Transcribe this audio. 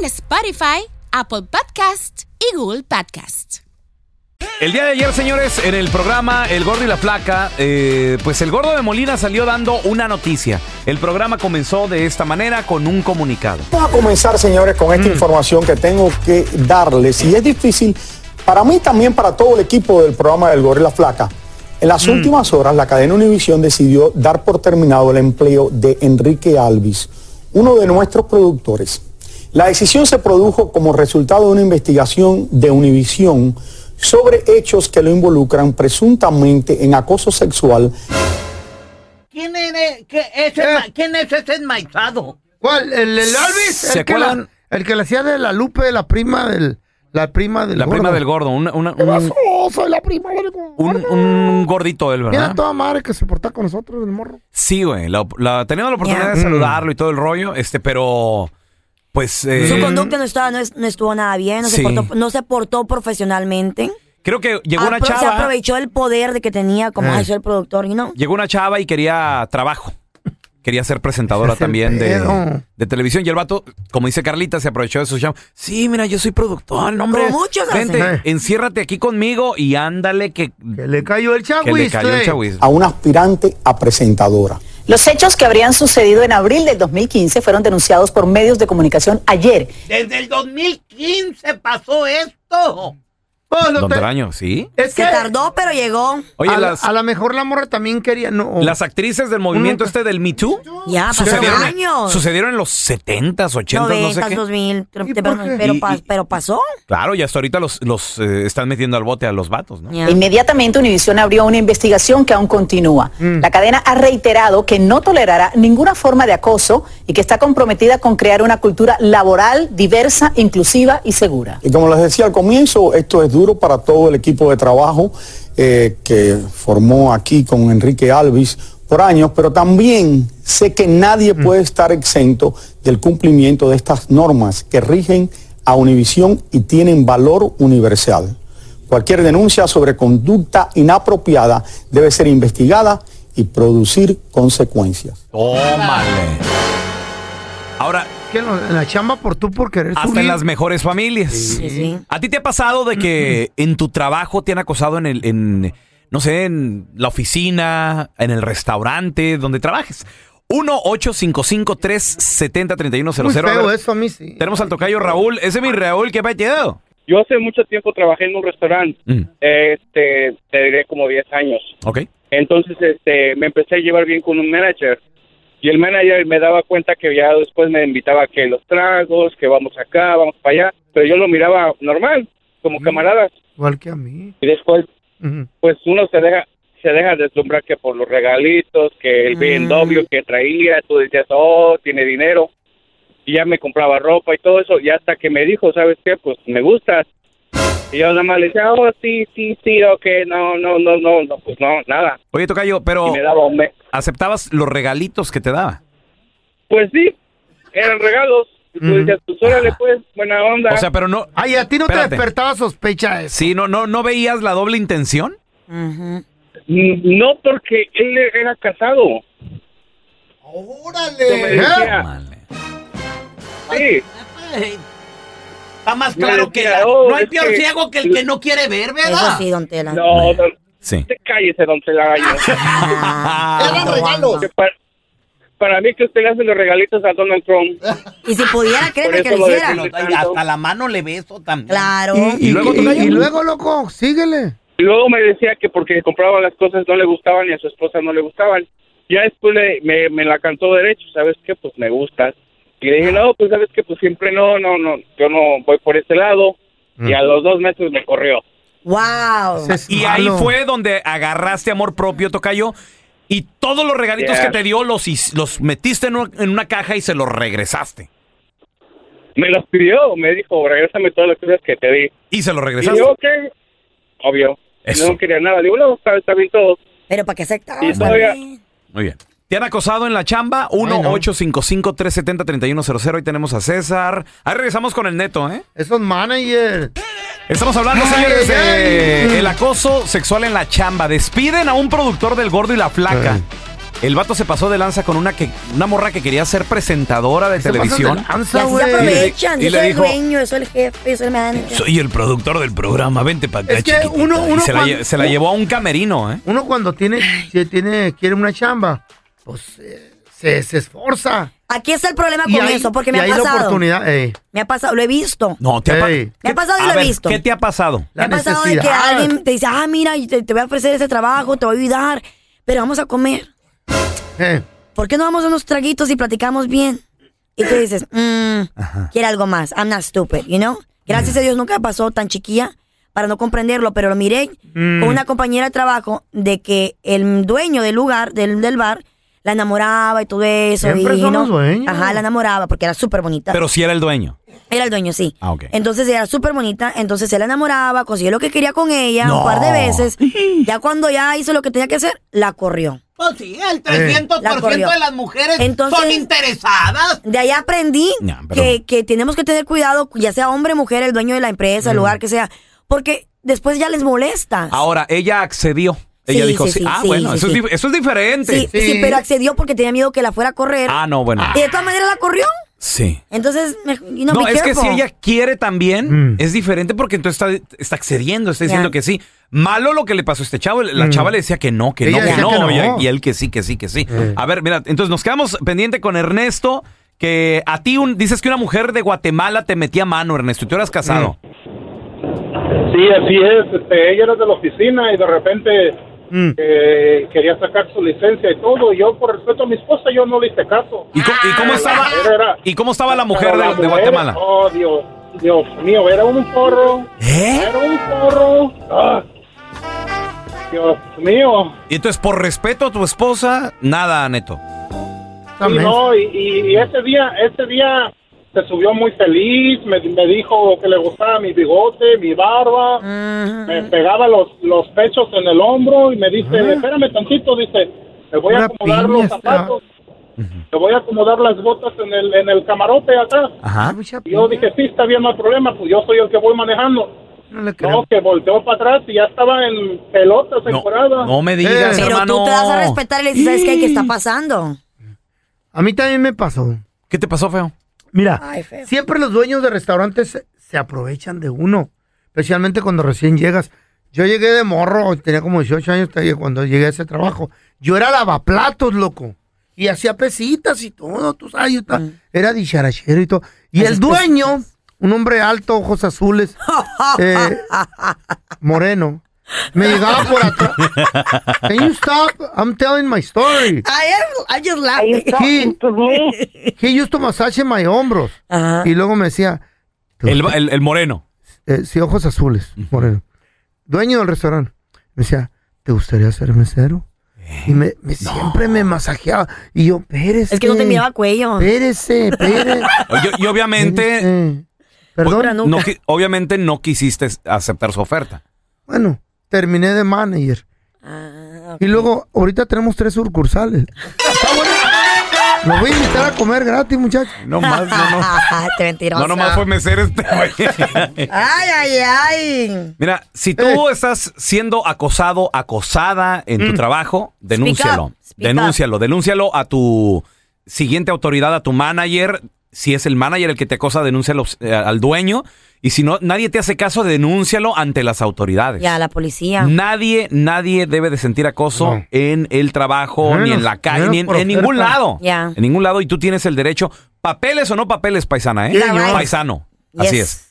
en Spotify, Apple Podcast y Google Podcast. El día de ayer, señores, en el programa El Gordo y la Flaca, eh, pues el Gordo de Molina salió dando una noticia. El programa comenzó de esta manera con un comunicado. Vamos a comenzar, señores, con esta información que tengo que darles. Y es difícil para mí también, para todo el equipo del programa del Gordo y la Flaca. En las últimas horas, la cadena Univisión decidió dar por terminado el empleo de Enrique Alvis, uno de nuestros productores. La decisión se produjo como resultado de una investigación de Univisión sobre hechos que lo involucran presuntamente en acoso sexual ¿Quién, es, qué, ese, ¿Quién es ese enmaizado? ¿Cuál? ¿El, el Alvis? ¿Se el, que la, acuerdan? el que le hacía de la Lupe, la prima del... La prima del La gordo. prima del gordo, un, una- ¿Qué un, pasó? Soy la prima del gordo. un- un gordito él, Mira ¿verdad? toda madre que se porta con nosotros, el morro. Sí, güey. La, la- teníamos la oportunidad de saludarlo y todo el rollo, este, pero pues eh, Su conducta no, estaba, no, es- no estuvo nada bien, no, Sí. se portó, no se portó profesionalmente. creo que llegó una Apro- Se chava, aprovechó el poder de que tenía como Eh. ay, soy el productor, y no. llegó una chava y quería trabajo. Quería ser presentadora Ese es el también de, pedo. de televisión. Y el vato, como dice Carlita, se aprovechó de su chamba. Sí, mira, yo soy productor, no, hombre. Como muchos Vente, hacen. enciérrate aquí conmigo y ándale que, Que le cayó el que le chagüis. cayó el chagüis. a un aspirante a presentadora. Los hechos que habrían sucedido en abril del 2015 fueron denunciados por medios de comunicación ayer. Desde el 2015 pasó esto. Oh, Don te- Taraño, ¿sí? Es Se que tardó, pero llegó. Oye, a, las, a lo mejor la morra también quería... No, las actrices del movimiento este del Me Too Ya, pasaron sucedieron, años. sucedieron en los 70s, 80s, no sé 90, qué. 2000, ¿Y te- por qué? pero, Y- pa- y- pero pasó. Claro, y hasta ahorita los, los eh, están metiendo al bote a los vatos, ¿no? Inmediatamente Univision abrió una investigación que aún continúa. La cadena ha reiterado que no tolerará ninguna forma de acoso y que está comprometida con crear una cultura laboral diversa, inclusiva y segura. Y como les decía al comienzo, esto es duro para todo el equipo de trabajo eh, que formó aquí con Enrique Alvis por años, pero también sé que nadie puede estar exento del cumplimiento de estas normas que rigen a Univisión y tienen valor universal. Cualquier denuncia sobre conducta inapropiada debe ser investigada y producir consecuencias. Tómale. Ahora, que en lo- en la chamba por tú por querer hasta subir. en las mejores familias. Sí, sí. ¿A ti te ha pasado de que en tu trabajo te han acosado en el, en, no sé, en la oficina, en el restaurante, donde trabajes? 1-855-370-3100. Muy feo A ver, eso a mí sí. Tenemos al tocayo Raúl. Ese es mi Raúl, ¿qué pedo? Yo hace mucho tiempo trabajé en un restaurante, Mm, este, te diré como 10 años. ok. Entonces, este, me empecé a llevar bien con un manager. Y el manager me daba cuenta que ya después me invitaba a que los tragos, que vamos acá, vamos para allá. Pero yo lo miraba normal, como camaradas. Igual que a mí. Y después, pues uno se deja se deja deslumbrar que por los regalitos, que el BMW que traía, tú decías, oh, tiene dinero. Y ya me compraba ropa y todo eso. Y hasta que me dijo, ¿sabes qué? Pues me gustas. Y yo nada más le decía, oh, sí, sí, sí, ok, no, no, no, no, no, pues no, nada. Oye, tocayo, pero Y me daba un me- ¿aceptabas los regalitos que te daba? Pues sí, eran regalos. Y tú decías, pues órale, pues, buena onda. O sea, pero no... Ay, a ti no Espérate. te despertaba sospecha eso. Sí, no, no, ¿no veías la doble intención? Mm, no, porque él era casado. Yo me ¿Eh? decía, Vale. sí. Está más claro que la- oh, no hay peor que- ciego que el que no quiere ver, Eso ¿verdad? sí, don Tela. No, no, Sí. te cállese, don Celayo. Ah, regalos. Para, para mí que usted le hace los regalitos a Donald Trump. Y si pudiera, créeme que eso lo hiciera. hasta la mano le beso también. Claro. Y, ¿Y luego, y- luego, loco, síguele. Y luego me decía que porque compraba las cosas no le gustaban y a su esposa no le gustaban. Ya después le- me, me la cantó derecho, ¿sabes qué? Pues me gustas. Y le dije, no, pues sabes que pues siempre no, no, no, yo no voy por ese lado. Y a los dos meses me corrió. Wow. Y ahí fue donde agarraste amor propio, Tocayo, y todos los regalitos Yeah. que te dio los, los metiste en, un- en una caja y se los regresaste. Me los pidió, me dijo, regrésame todas las cosas que te di. Y se los Y regresaste. yo, ok, obvio. Eso. No quería nada. Digo, no, está, está bien todo. Pero para qué aceptar. Y todavía- Muy bien. ¿Te han acosado en la chamba? 1-855-370-3100. Ahí tenemos a César. Ahí regresamos con el neto, ¿eh? Esos managers. Estamos hablando, Ay, señores, ay, de ay. el acoso sexual en la chamba. Despiden a un productor del Gordo y la Flaca. Ay. El vato se pasó de lanza con una que una morra que quería ser presentadora de Se televisión. de Y lanza, así se aprovechan. Y Yo le soy dijo- el dueño, yo soy el jefe, yo soy el manager. Soy el productor del programa, vente para acá, Es que uno- Y uno se, la, cuando- se la llevó a un camerino, ¿eh? Uno cuando tiene, tiene, quiere una chamba, pues eh, se, se esforza. Aquí está el problema con hay- eso, porque me ha hay la pasado. oportunidad, ey. Me ha pasado, lo he visto. No, te ha. Me ha pasado y lo he ver, visto. ¿Qué te ha pasado? Me La ha pasado de que necesidad. alguien te dice, ah, mira, te, te voy a ofrecer ese trabajo, te voy a ayudar, pero vamos a comer. Eh, ¿Por qué no vamos a unos traguitos y platicamos bien? Y tú dices, mmm, quiere algo más. I'm not stupid, you know? Gracias a Dios nunca me pasó tan chiquilla para no comprenderlo, pero lo miré Mm. con una compañera de trabajo de que el dueño del lugar, del, del bar, la enamoraba y todo eso. Siempre y, son ¿no? los dueños. Ajá, la enamoraba porque era súper bonita. Pero si era el dueño. Era el dueño, sí. Ah, ok. Entonces era súper bonita, entonces se la enamoraba, consiguió lo que quería con ella No. un par de veces. Ya cuando ya hizo lo que tenía que hacer, la corrió. Pues sí, el La 300% corrió. de las mujeres Entonces- son interesadas. De ahí aprendí pero- que, que tenemos que tener cuidado, ya sea hombre, mujer, el dueño de la empresa, el lugar que sea, porque después ya les molesta. Ahora, ella accedió. Ella Sí, dijo, sí, ah, sí, bueno, sí, eso, sí. Es, eso es diferente. sí, sí, Sí. pero accedió porque tenía miedo que la fuera a correr. Ah, no, bueno. Y de todas maneras la corrió. Sí. Entonces, me- you know, No, es que si ella quiere también, Mm. es diferente porque entonces está, está accediendo, está diciendo que sí. Malo lo que le pasó a este chavo. La Mm. chava le decía que no, que Ella no, que no, que no. Y, y él que sí, que sí, que sí. Eh. A ver, mira, entonces nos quedamos pendiente con Ernesto, que a ti un- dices que una mujer de Guatemala te metía mano, Ernesto, y tú eras casado. Sí, así es. Este, ella era de la oficina y de repente mm. eh, quería sacar su licencia y todo. Y yo, por respeto a mi esposa, yo no le hice caso. ¿Y, co- y cómo estaba? mujer era- ¿Y cómo estaba la mujer de, la Guatemala? Oh, Dios, Dios mío, era un porro. ¿Eh? Era un porro. Ah. Dios mío. Y entonces, por respeto a tu esposa, nada, Neto. Sí, no, y, y- y ese día, ese día se subió muy feliz, me, me dijo que le gustaba mi bigote, mi barba, me pegaba los, los pechos en el hombro y me dice, espérame tantito, dice, me voy a Una acomodar los zapatos, te voy a acomodar las botas en el, en el camarote acá. Ajá. Y yo dije, sí, está bien, no hay problema, pues yo soy el que voy manejando. No le No, creo. que volteó para atrás y ya estaba en pelotas, No, encuerada. no me digas, Pero hermano. tú te vas a respetar y le dices, ¿sabes qué? ¿Qué está pasando? A mí también me pasó. ¿Qué te pasó, feo? Mira, Ay, siempre los dueños de restaurantes se, aprovechan de uno, especialmente cuando recién llegas. Yo llegué de morro, tenía como 18 años cuando llegué a ese trabajo. Yo era lavaplatos, loco. Y hacía pesitas y todo, tú sabes, yo ta- era dicharachero y todo. Y el dueño, un hombre alto, ojos azules, eh, moreno, me llegaba por atrás. Can you stop? I'm telling my story. I am, I just laughing. He, he used to massage my hombros. Y luego me decía, El, el- el moreno. eh, sí, ojos azules, moreno. Dueño del restaurante. Me decía, ¿te gustaría ser mesero? Y me, me- siempre me masajeaba. Y yo, espérese. Es que no te miraba cuello. Espérese, espérese. Y, y obviamente, espérese. Perdón. No, obviamente no quisiste aceptar su oferta. Bueno, terminé de manager. Ah, Y luego, ahorita tenemos tres sucursales. Está bueno. Lo voy a invitar a comer gratis, muchachos. No más, no, no. Te mentiroso. No nomás fue mesero este güey. Ay, ay, ay. Mira, si tú estás siendo acosado, acosada en tu trabajo, denúncialo. up, speak Denúncialo, denúncialo a tu siguiente autoridad, a tu manager. Si es el manager el que te acosa, denúncialo eh, al dueño. Y si no, nadie te hace caso, denúncialo ante las autoridades. Ya, la policía. Nadie, nadie debe de sentir acoso No. en el trabajo, ni en la calle, menos ni en, por en ningún oferta. lado. Ya. En ningún lado. Y tú tienes el derecho, papeles o no papeles, paisana, ¿eh? Sí, señor. Paisano. Así Yes. es.